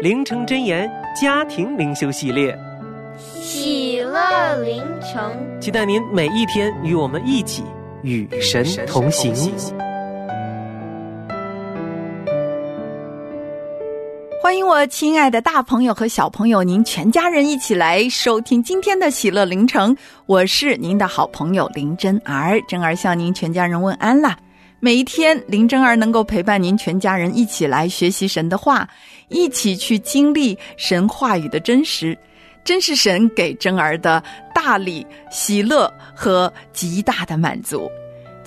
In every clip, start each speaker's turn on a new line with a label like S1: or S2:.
S1: 灵城真言家庭灵修系列，
S2: 喜乐灵城，
S1: 期待您每一天与我们一起与神同行。
S3: 欢迎我亲爱的大朋友和小朋友，您全家人一起来收听今天的喜乐灵城。我是您的好朋友林真儿，真儿向您全家人问安啦。每一天，林真儿能够陪伴您全家人一起来学习神的话，一起去经历神话语的真实，真是神给真儿的大礼、喜乐和极大的满足。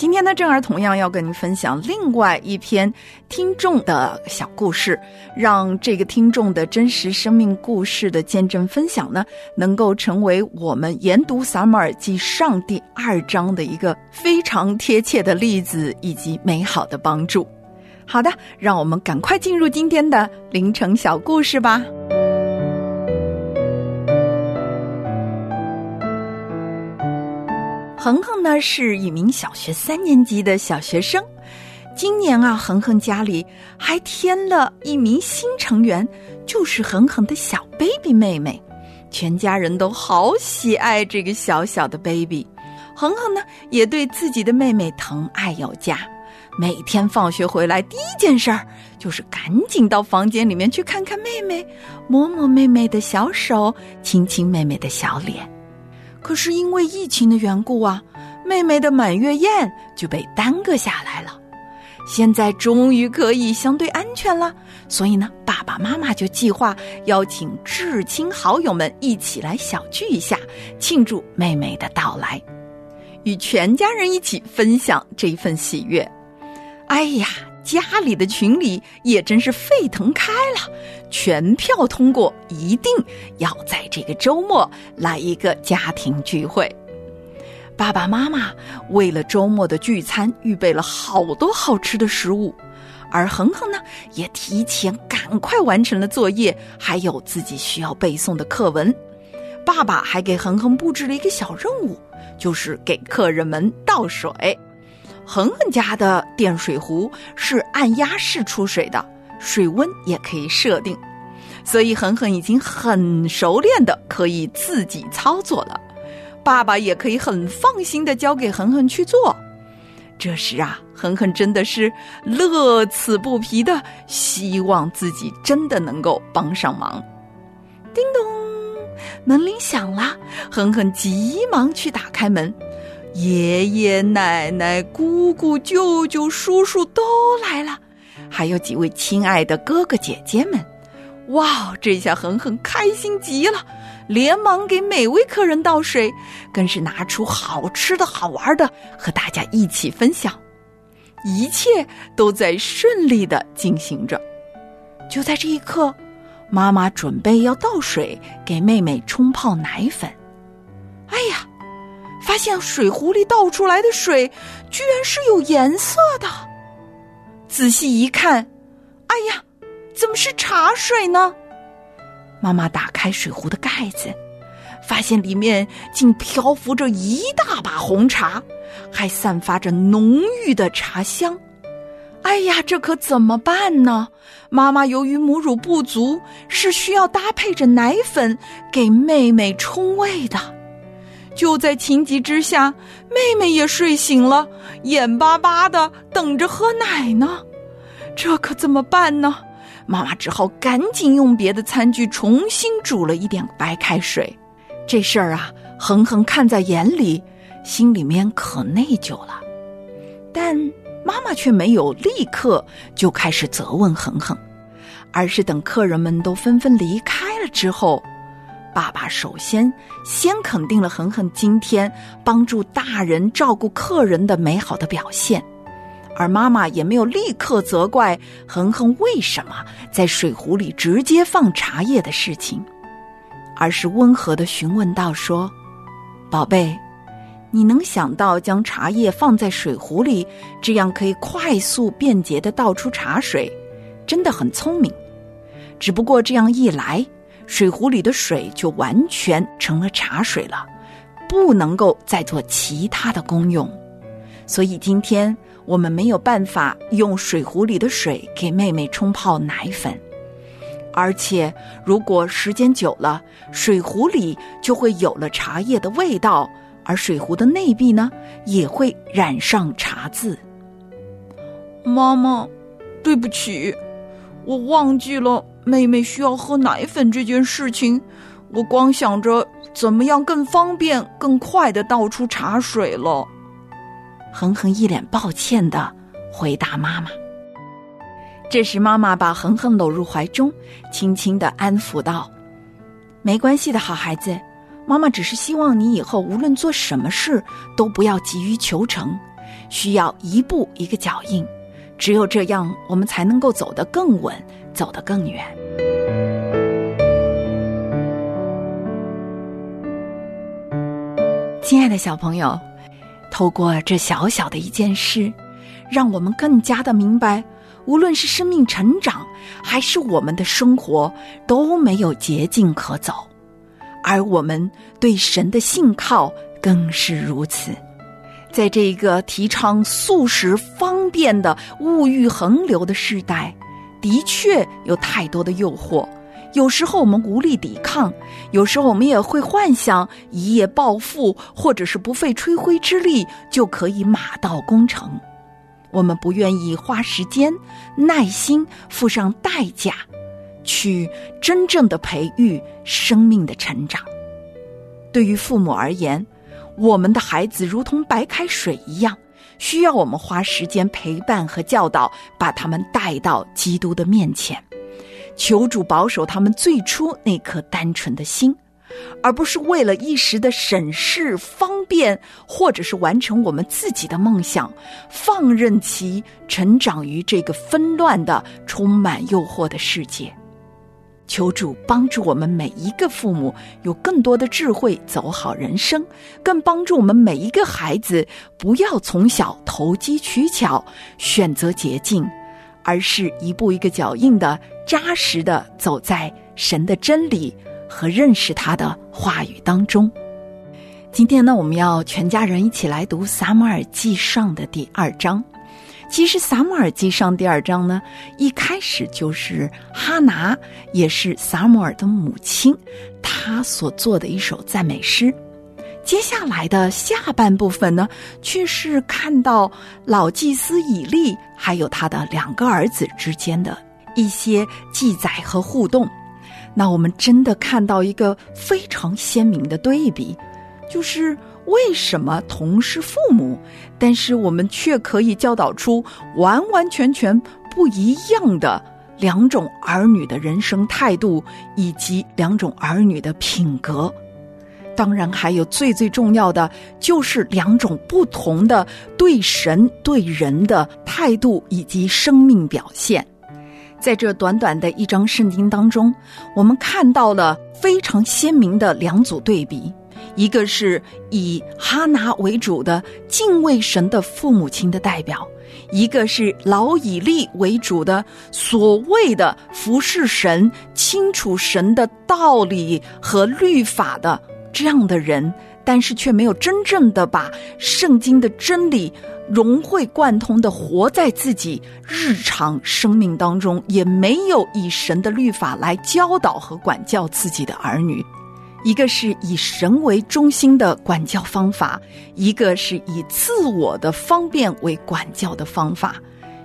S3: 今天呢，正儿同样要跟您分享另外一篇听众的小故事，让这个听众的真实生命故事的见证分享呢，能够成为我们研读撒母耳记上第二章的一个非常贴切的例子以及美好的帮助。好的，让我们赶快进入今天的凌晨小故事吧。恒恒呢是一名小学三年级的小学生，今年啊，恒恒家里还添了一名新成员，就是恒恒的小 baby 妹妹，全家人都好喜爱这个小小的 baby。恒恒呢也对自己的妹妹疼爱有加，每天放学回来第一件事儿就是赶紧到房间里面去看看妹妹，摸摸妹妹的小手，亲亲妹妹的小脸。可是因为疫情的缘故啊，妹妹的满月宴就被耽搁下来了。现在终于可以相对安全了，所以呢，爸爸妈妈就计划邀请至亲好友们一起来小聚一下，庆祝妹妹的到来，与全家人一起分享这一份喜悦。哎呀！家里的群里也真是沸腾开了，全票通过，一定要在这个周末来一个家庭聚会。爸爸妈妈为了周末的聚餐，预备了好多好吃的食物，而恒恒呢，也提前赶快完成了作业，还有自己需要背诵的课文。爸爸还给恒恒布置了一个小任务，就是给客人们倒水。恒恒家的电水壶是按压式出水的，水温也可以设定，所以恒恒已经很熟练的可以自己操作了。爸爸也可以很放心的交给恒恒去做。这时啊，恒恒真的是乐此不疲的希望自己真的能够帮上忙。叮咚，门铃响了，恒恒急忙去打开门。爷爷奶奶、姑姑、舅舅、叔叔都来了，还有几位亲爱的哥哥姐姐们。哇，这下恒恒开心极了，连忙给每位客人倒水，更是拿出好吃的好玩的和大家一起分享。一切都在顺利的进行着。就在这一刻，妈妈准备要倒水给妹妹冲泡奶粉。哎呀！发现水壶里倒出来的水，居然是有颜色的。仔细一看，哎呀，怎么是茶水呢？妈妈打开水壶的盖子，发现里面竟漂浮着一大把红茶，还散发着浓郁的茶香。哎呀，这可怎么办呢？妈妈由于母乳不足，是需要搭配着奶粉给妹妹冲喂的。就在情急之下，妹妹也睡醒了，眼巴巴的等着喝奶呢。这可怎么办呢？妈妈只好赶紧用别的餐具重新煮了一点白开水。这事儿啊，恒恒看在眼里，心里面可内疚了。但妈妈却没有立刻就开始责问恒恒，而是等客人们都纷纷离开了之后，爸爸首先先肯定了恒恒今天帮助大人照顾客人的美好的表现。而妈妈也没有立刻责怪恒恒为什么在水壶里直接放茶叶的事情，而是温和的询问道：“说，宝贝，你能想到将茶叶放在水壶里，这样可以快速便捷的倒出茶水，真的很聪明。只不过这样一来，水壶里的水就完全成了茶水了，不能够再做其他的功用。所以今天。”我们没有办法用水壶里的水给妹妹冲泡奶粉，而且如果时间久了，水壶里就会有了茶叶的味道，而水壶的内壁呢也会染上茶渍。妈妈，对不起，我忘记了妹妹需要喝奶粉这件事情，我光想着怎么样更方便、更快的倒出茶水了。恒恒一脸抱歉的回答妈妈。这时，妈妈把恒恒搂入怀中，轻轻的安抚道：“没关系的，好孩子，妈妈只是希望你以后无论做什么事都不要急于求成，需要一步一个脚印，只有这样，我们才能够走得更稳，走得更远。”亲爱的小朋友。透过这小小的一件事，让我们更加的明白，无论是生命成长，还是我们的生活，都没有捷径可走，而我们对神的信靠更是如此。在这个提倡速食方便的物欲横流的时代，的确有太多的诱惑。有时候我们无力抵抗，有时候我们也会幻想一夜暴富，或者是不费吹灰之力就可以马到功成。我们不愿意花时间、耐心、付上代价，去真正的培育生命的成长。对于父母而言，我们的孩子如同白开水一样，需要我们花时间陪伴和教导，把他们带到基督的面前。求主保守他们最初那颗单纯的心，而不是为了一时的省事方便，或者是完成我们自己的梦想，放任其成长于这个纷乱的、充满诱惑的世界。求主帮助我们每一个父母有更多的智慧，走好人生；更帮助我们每一个孩子不要从小投机取巧，选择捷径。而是一步一个脚印的扎实的走在神的真理和认识他的话语当中。今天呢，我们要全家人一起来读《撒母耳记上》的第二章。其实，《撒母耳记上》第二章呢，一开始就是哈拿，也是撒母耳的母亲，她所做的一首赞美诗。接下来的下半部分呢，却是看到老祭司以利还有他的两个儿子之间的一些记载和互动。那我们真的看到一个非常鲜明的对比，就是为什么同是父母，但是我们却可以教导出完完全全不一样的两种儿女的人生态度，以及两种儿女的品格。当然，还有最最重要的，就是两种不同的对神对人的态度以及生命表现。在这短短的一章圣经当中，我们看到了非常鲜明的两组对比：一个是以哈拿为主的敬畏神的父母亲的代表；一个是老以利为主的所谓的服侍神、清楚神的道理和律法的。这样的人，但是却没有真正的把圣经的真理融会贯通的活在自己日常生命当中，也没有以神的律法来教导和管教自己的儿女。一个是以神为中心的管教方法，一个是以自我的方便为管教的方法。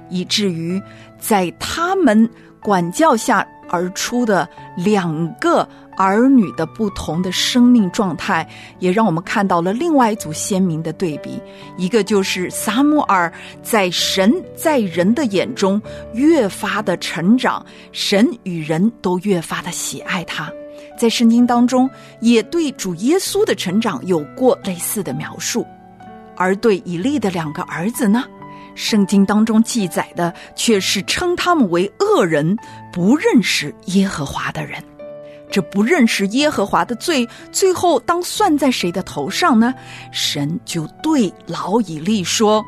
S3: 以至于在他们管教下而出的两个儿女的不同的生命状态，也让我们看到了另外一组鲜明的对比。一个就是撒母耳在神在人的眼中越发的成长，神与人都越发的喜爱他。在圣经当中，也对主耶稣的成长有过类似的描述。而对以利的两个儿子呢，圣经当中记载的却是称他们为恶人，不认识耶和华的人。这不认识耶和华的罪，最后当算在谁的头上呢？神就对老以利说：“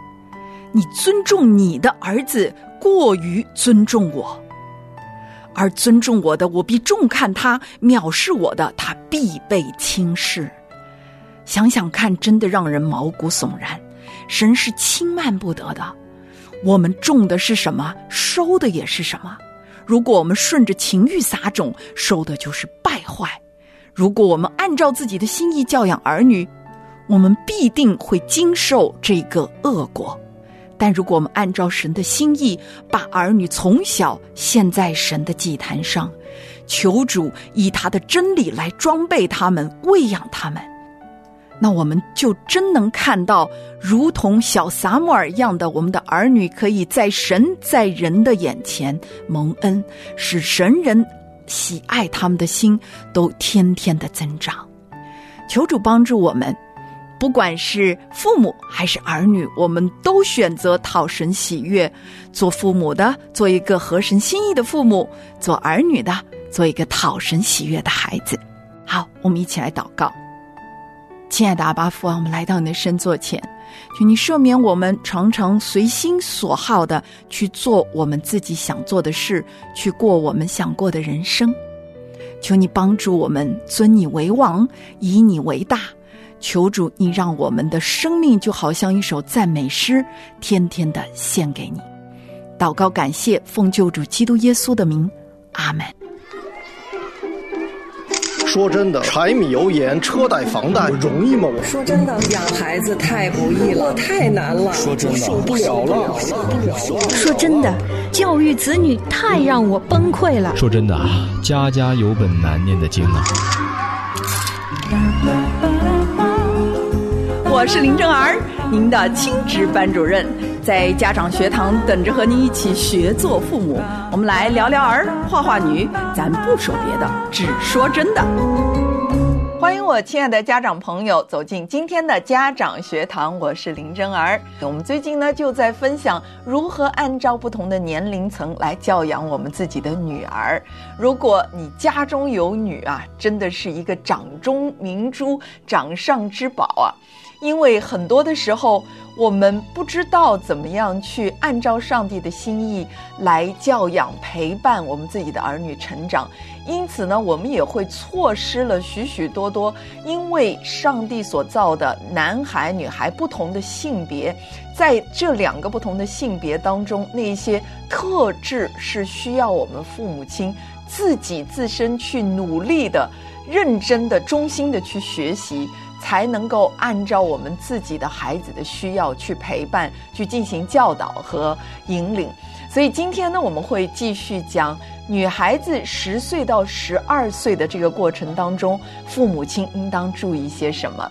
S3: 你尊重你的儿子，过于尊重我。而尊重我的，我必重看他；藐视我的，他必被轻视。”想想看，真的让人毛骨悚然。神是轻慢不得的，我们种的是什么，收的也是什么。如果我们顺着情欲撒种，收的就是败坏；如果我们按照自己的心意教养儿女，我们必定会经受这个恶果。但如果我们按照神的心意，把儿女从小献在神的祭坛上，求主以他的真理来装备他们，喂养他们。那我们就真能看到，如同小撒母耳一样的，我们的儿女可以在神在人的眼前蒙恩，使神人喜爱他们的心都天天的增长。求主帮助我们，不管是父母还是儿女，我们都选择讨神喜悦。做父母的，做一个合神心意的父母；做儿女的，做一个讨神喜悦的孩子。好，我们一起来祷告。亲爱的阿巴父啊，我们来到你的身座前，求你赦免我们常常随心所好的去做我们自己想做的事，去过我们想过的人生。求你帮助我们尊你为王，以你为大。求主，你让我们的生命就好像一首赞美诗，天天的献给你。祷告，感谢，奉救主基督耶稣的名，阿门。
S4: 说真的，柴米油盐、车贷、房贷容易吗？我
S5: 说真的，养孩子太不易了，太难了。
S4: 说真的，受不了了，受不了了。
S6: 说真的，教育子女太让我崩溃了。
S7: 说真的，家家有本难念的经啊。
S3: 我是林正儿，您的亲职班主任，在家长学堂等着和您一起学做父母。我们来聊聊儿，画画女，咱不说别的，只说真的。欢迎我亲爱的家长朋友走进今天的家长学堂，我是林真儿。我们最近呢就在分享如何按照不同的年龄层来教养我们自己的女儿。如果你家中有女啊，真的是一个掌中明珠、掌上之宝啊。因为很多的时候，我们不知道怎么样去按照上帝的心意来教养、陪伴我们自己的儿女成长，因此呢，我们也会错失了许许多多因为上帝所造的男孩、女孩不同的性别，在这两个不同的性别当中，那些特质是需要我们父母亲自己自身去努力的、认真的、衷心的去学习。才能够按照我们自己的孩子的需要去陪伴、去进行教导和引领。所以今天呢，我们会继续讲女孩子十岁到十二岁的这个过程当中，父母亲应当注意些什么。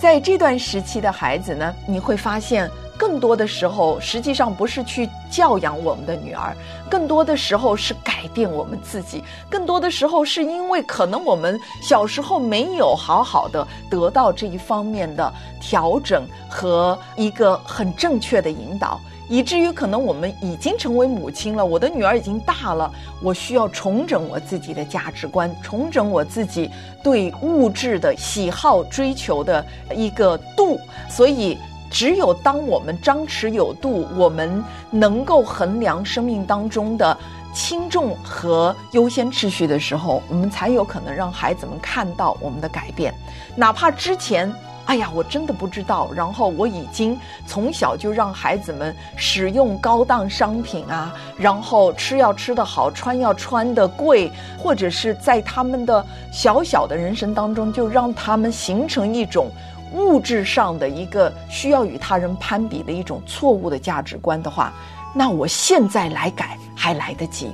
S3: 在这段时期的孩子呢，你会发现。更多的时候，实际上不是去教养我们的女儿，更多的时候是改变我们自己。更多的时候是因为可能我们小时候没有好好的得到这一方面的调整和一个很正确的引导，以至于可能我们已经成为母亲了，我的女儿已经大了，我需要重整我自己的价值观，重整我自己对物质的喜好追求的一个度，所以。只有当我们张弛有度，我们能够衡量生命当中的轻重和优先秩序的时候，我们才有可能让孩子们看到我们的改变。哪怕之前，哎呀，我真的不知道，然后我已经从小就让孩子们使用高档商品啊，然后吃要吃的好，穿要穿的贵，或者是在他们的小小的人生当中，就让他们形成一种。物质上的一个需要与他人攀比的一种错误的价值观的话，那我现在来改还来得及，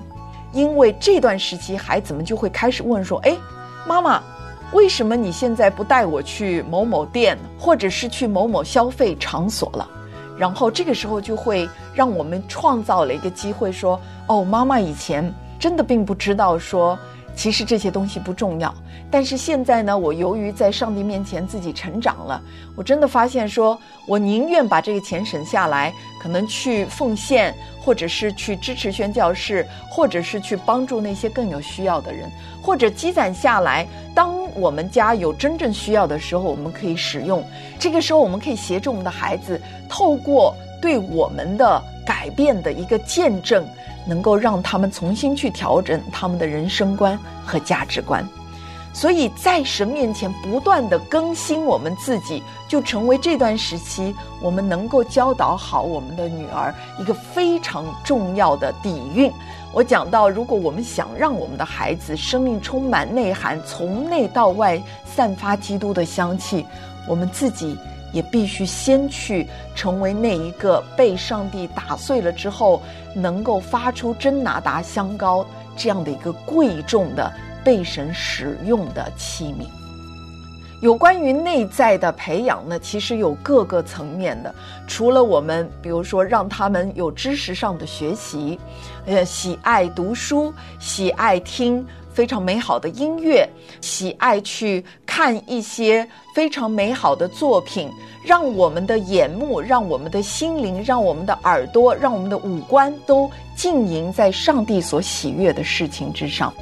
S3: 因为这段时期孩子们就会开始问说：“哎，妈妈，为什么你现在不带我去某某店，或者是去某某消费场所了？”然后这个时候就会让我们创造了一个机会，说：“哦，妈妈以前真的并不知道说。”其实这些东西不重要，但是现在呢，我由于在上帝面前自己成长了，我真的发现说，我宁愿把这个钱省下来，可能去奉献，或者是去支持宣教士，或者是去帮助那些更有需要的人，或者积攒下来，当我们家有真正需要的时候，我们可以使用。这个时候，我们可以协助我们的孩子，透过对我们的改变的一个见证。能够让他们重新去调整他们的人生观和价值观，所以在神面前不断的更新我们自己，就成为这段时期我们能够教导好我们的女儿一个非常重要的底蕴。我讲到，如果我们想让我们的孩子生命充满内涵，从内到外散发基督的香气，我们自己。也必须先去成为那一个被上帝打碎了之后，能够发出真拿达香膏这样的一个贵重的被神使用的器皿。有关于内在的培养呢，其实有各个层面的。除了我们，比如说让他们有知识上的学习，呃，喜爱读书，喜爱听。非常美好的音乐，喜爱去看一些非常美好的作品，让我们的眼目、让我们的心灵、让我们的耳朵、让我们的五官都浸淫在上帝所喜悦的事情之上，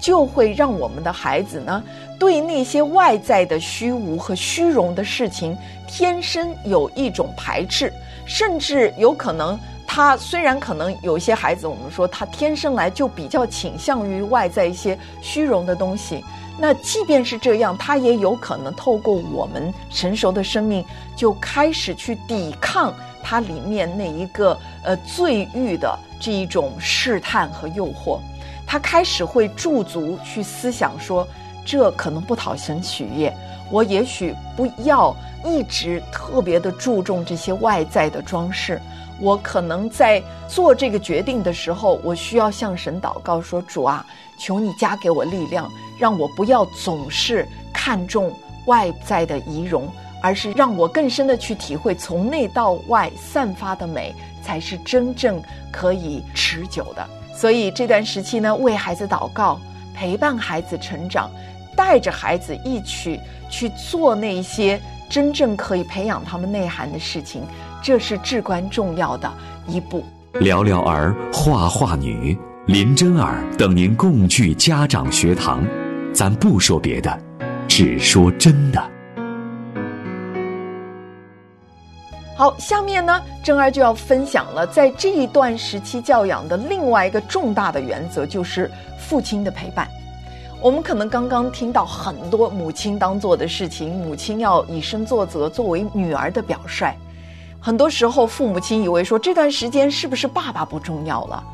S3: 就会让我们的孩子呢，对那些外在的虚无和虚荣的事情，天生有一种排斥，甚至有可能。他虽然可能有些孩子，我们说他天生来就比较倾向于外在一些虚荣的东西，那即便是这样，他也有可能透过我们成熟的生命，就开始去抵抗他里面那一个呃罪欲的这一种试探和诱惑，他开始会驻足去思想说，这可能不讨神喜悦，我也许不要一直特别的注重这些外在的装饰。我可能在做这个决定的时候，我需要向神祷告说：“主啊，求你加给我力量，让我不要总是看重外在的仪容，而是让我更深的去体会从内到外散发的美，才是真正可以持久的。”所以这段时期呢，为孩子祷告，陪伴孩子成长，带着孩子一起去做那些真正可以培养他们内涵的事情。这是至关重要的一步。
S8: 聊聊儿画画女林真儿等您共聚家长学堂，咱不说别的，只说真的。
S3: 好，下面呢，真儿就要分享了，在这一段时期教养的另外一个重大的原则，就是父亲的陪伴。我们可能刚刚听到很多母亲当做的事情，母亲要以身作则，作为女儿的表率。很多时候，父母亲以为说这段时间是不是爸爸不重要了？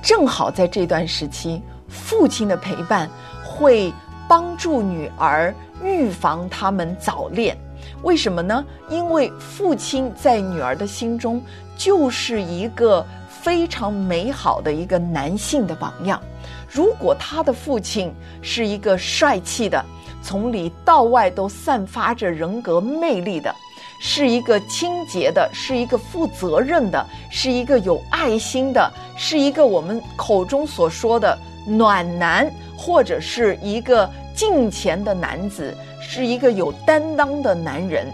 S3: 正好在这段时期，父亲的陪伴会帮助女儿预防他们早恋。为什么呢？因为父亲在女儿的心中就是一个非常美好的一个男性的榜样。如果他的父亲是一个帅气的，从里到外都散发着人格魅力的。是一个清洁的，是一个负责任的，是一个有爱心的，是一个我们口中所说的暖男，或者是一个敬虔的男子，是一个有担当的男人，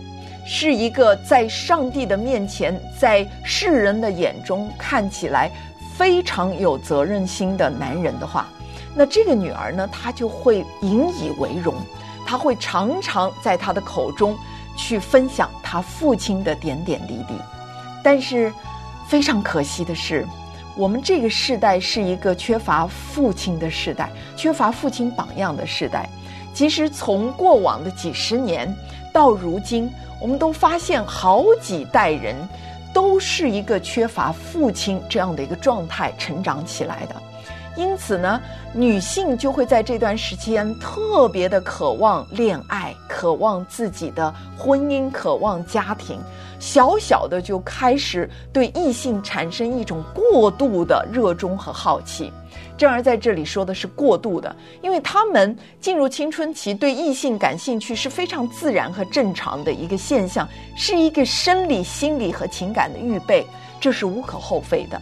S3: 是一个在上帝的面前，在世人的眼中看起来非常有责任心的男人的话，那这个女儿呢，她就会引以为荣，她会常常在她的口中。去分享他父亲的点点滴滴，但是非常可惜的是，我们这个时代是一个缺乏父亲的时代，缺乏父亲榜样的时代。其实从过往的几十年到如今，我们都发现好几代人都是一个缺乏父亲这样的一个状态成长起来的。因此呢，女性就会在这段时间特别的渴望恋爱，渴望自己的婚姻，渴望家庭，小小的就开始对异性产生一种过度的热衷和好奇。正儿在这里说的是过度的，因为他们进入青春期，对异性感兴趣是非常自然和正常的一个现象，是一个生理、心理和情感的预备，这是无可厚非的。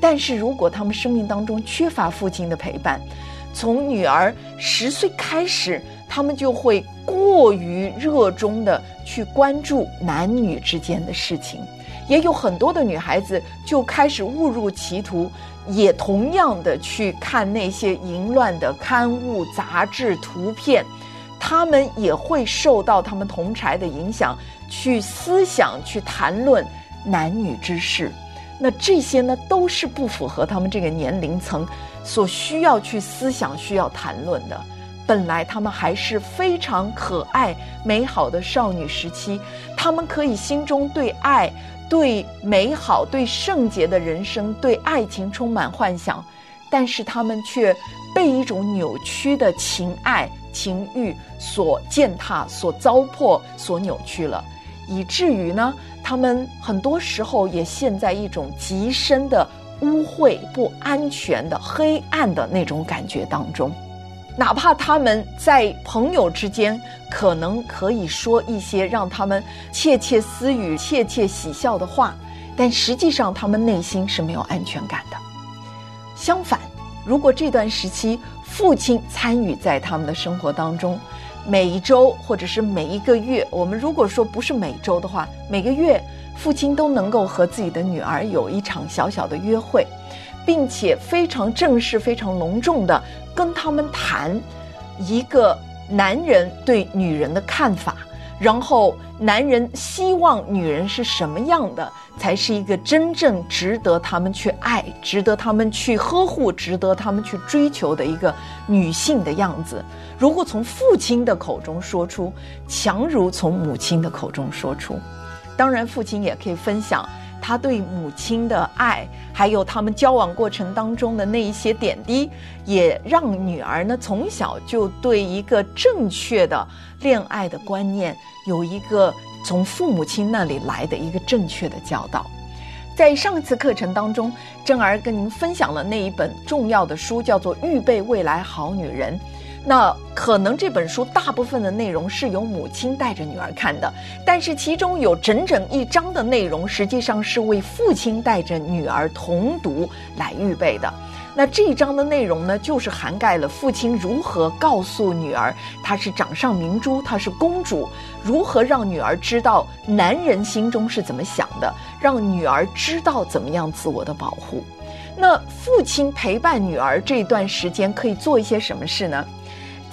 S3: 但是如果他们生命当中缺乏父亲的陪伴，从女儿十岁开始，他们就会过于热衷的去关注男女之间的事情，也有很多的女孩子就开始误入歧途，也同样的去看那些淫乱的刊物、杂志、图片，他们也会受到他们同柴的影响，去思想、去谈论男女之事。那这些呢，都是不符合他们这个年龄层所需要去思想、需要谈论的。本来他们还是非常可爱、美好的少女时期，他们可以心中对爱、对美好、对圣洁的人生、对爱情充满幻想，但是他们却被一种扭曲的情爱、情欲所践踏、所糟粕、所扭曲了。以至于呢，他们很多时候也陷在一种极深的污秽、不安全的黑暗的那种感觉当中。哪怕他们在朋友之间可能可以说一些让他们窃窃私语、窃窃喜笑的话，但实际上他们内心是没有安全感的。相反，如果这段时期父亲参与在他们的生活当中，每一周或者是每一个月，我们如果说不是每周的话，每个月父亲都能够和自己的女儿有一场小小的约会，并且非常正式、非常隆重的跟他们谈一个男人对女人的看法，然后男人希望女人是什么样的。才是一个真正值得他们去爱、值得他们去呵护、值得他们去追求的一个女性的样子。如果从父亲的口中说出，强如从母亲的口中说出。当然，父亲也可以分享他对母亲的爱，还有他们交往过程当中的那一些点滴，也让女儿呢从小就对一个正确的恋爱的观念有一个。从父母亲那里来的一个正确的教导，在上次课程当中，珍儿跟您分享了那一本重要的书，叫做《预备未来好女人》。那可能这本书大部分的内容是由母亲带着女儿看的，但是其中有整整一章的内容，实际上是为父亲带着女儿同读来预备的。那这一章的内容呢，就是涵盖了父亲如何告诉女儿她是掌上明珠，她是公主，如何让女儿知道男人心中是怎么想的，让女儿知道怎么样自我的保护。那父亲陪伴女儿这段时间可以做一些什么事呢？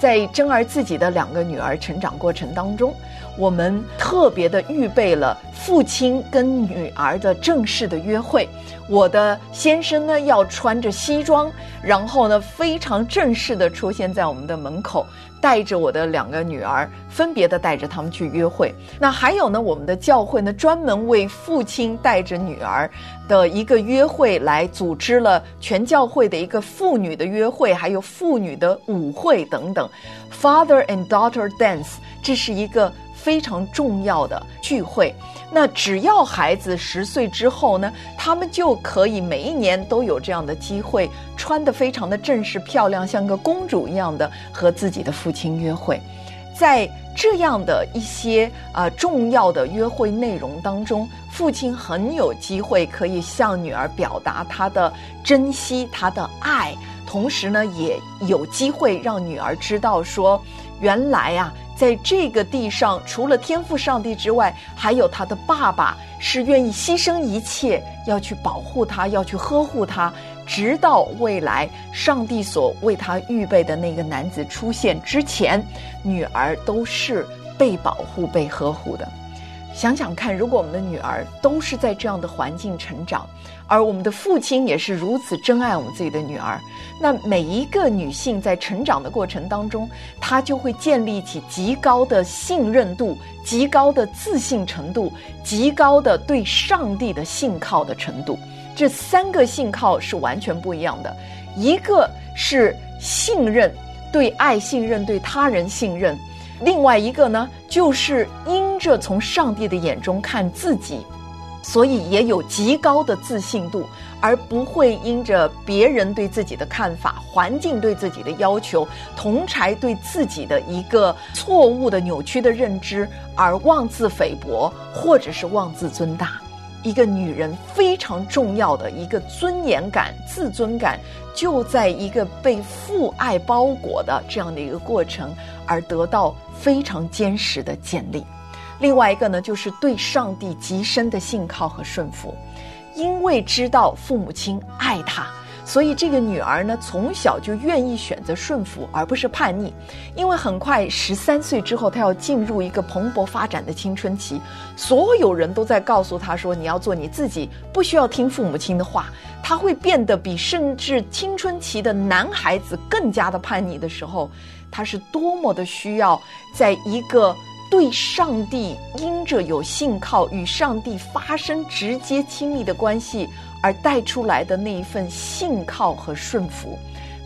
S3: 在珍儿自己的两个女儿成长过程当中。我们特别的预备了父亲跟女儿的正式的约会。我的先生呢要穿着西装，然后呢非常正式的出现在我们的门口，带着我的两个女儿，分别的带着他们去约会。那还有呢，我们的教会呢专门为父亲带着女儿的一个约会来组织了全教会的一个妇女的约会，还有妇女的舞会等等。Father and daughter dance，这是一个。非常重要的聚会，那只要孩子十岁之后呢，他们就可以每一年都有这样的机会，穿得非常的正式漂亮，像个公主一样的和自己的父亲约会。在这样的一些啊重要的约会内容当中，父亲很有机会可以向女儿表达他的珍惜、他的爱，同时呢，也有机会让女儿知道说，原来啊。在这个地上，除了天赋上帝之外，还有他的爸爸是愿意牺牲一切，要去保护他，要去呵护他，直到未来上帝所为他预备的那个男子出现之前，女儿都是被保护、被呵护的。想想看，如果我们的女儿都是在这样的环境成长，而我们的父亲也是如此珍爱我们自己的女儿，那每一个女性在成长的过程当中，她就会建立起极高的信任度、极高的自信程度、极高的对上帝的信靠的程度。这三个信靠是完全不一样的。一个是信任，对爱信任，对他人信任；另外一个呢，就是因着从上帝的眼中看自己，所以也有极高的自信度，而不会因着别人对自己的看法、环境对自己的要求、同才对自己的一个错误的扭曲的认知而妄自菲薄，或者是妄自尊大。一个女人非常重要的一个尊严感、自尊感，就在一个被父爱包裹的这样的一个过程而得到非常坚实的建立。另外一个呢，就是对上帝极深的信靠和顺服，因为知道父母亲爱他。所以这个女儿呢，从小就愿意选择顺服，而不是叛逆。因为很快十三岁之后，她要进入一个蓬勃发展的青春期，所有人都在告诉她说：“你要做你自己，不需要听父母亲的话。”她会变得比甚至青春期的男孩子更加的叛逆的时候，她是多么的需要在一个对上帝因着有信靠，与上帝发生直接亲密的关系。而带出来的那一份信靠和顺服，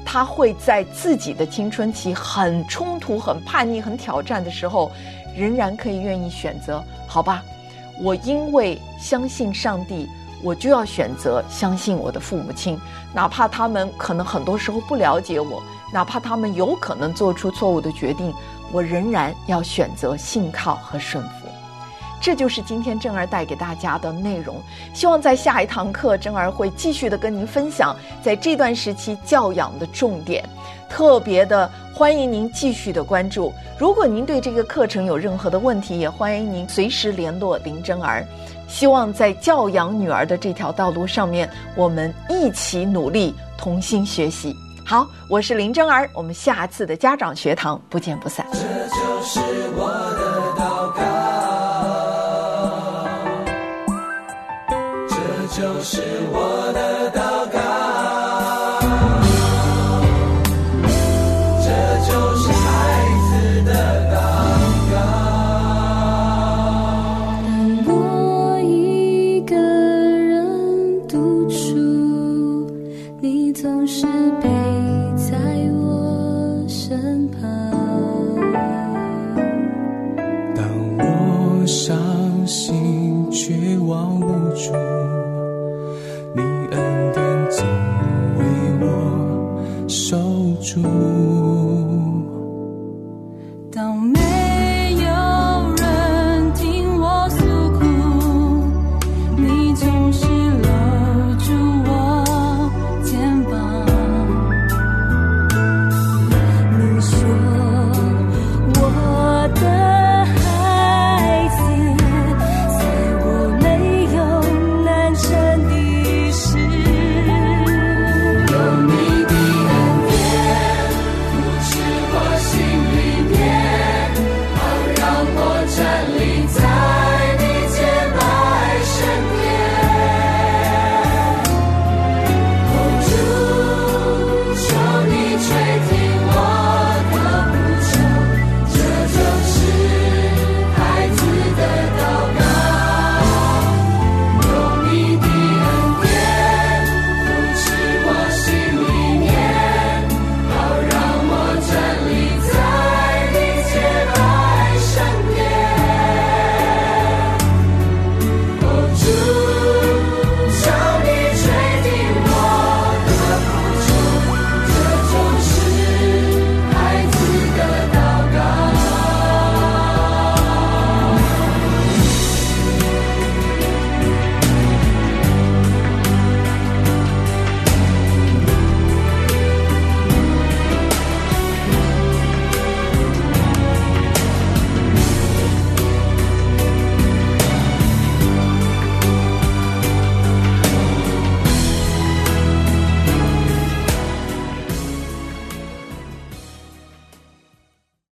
S3: 他会在自己的青春期很冲突、很叛逆、很挑战的时候，仍然可以愿意选择。好吧，我因为相信上帝，我就要选择相信我的父母亲，哪怕他们可能很多时候不了解我，哪怕他们有可能做出错误的决定，我仍然要选择信靠和顺服。这就是今天正儿带给大家的内容。希望在下一堂课，正儿会继续的跟您分享在这段时期教养的重点。特别的欢迎您继续的关注。如果您对这个课程有任何的问题，也欢迎您随时联络林真儿。希望在教养女儿的这条道路上面，我们一起努力，同心学习。好，我是林真儿，我们下次的家长学堂不见不散。这就是我的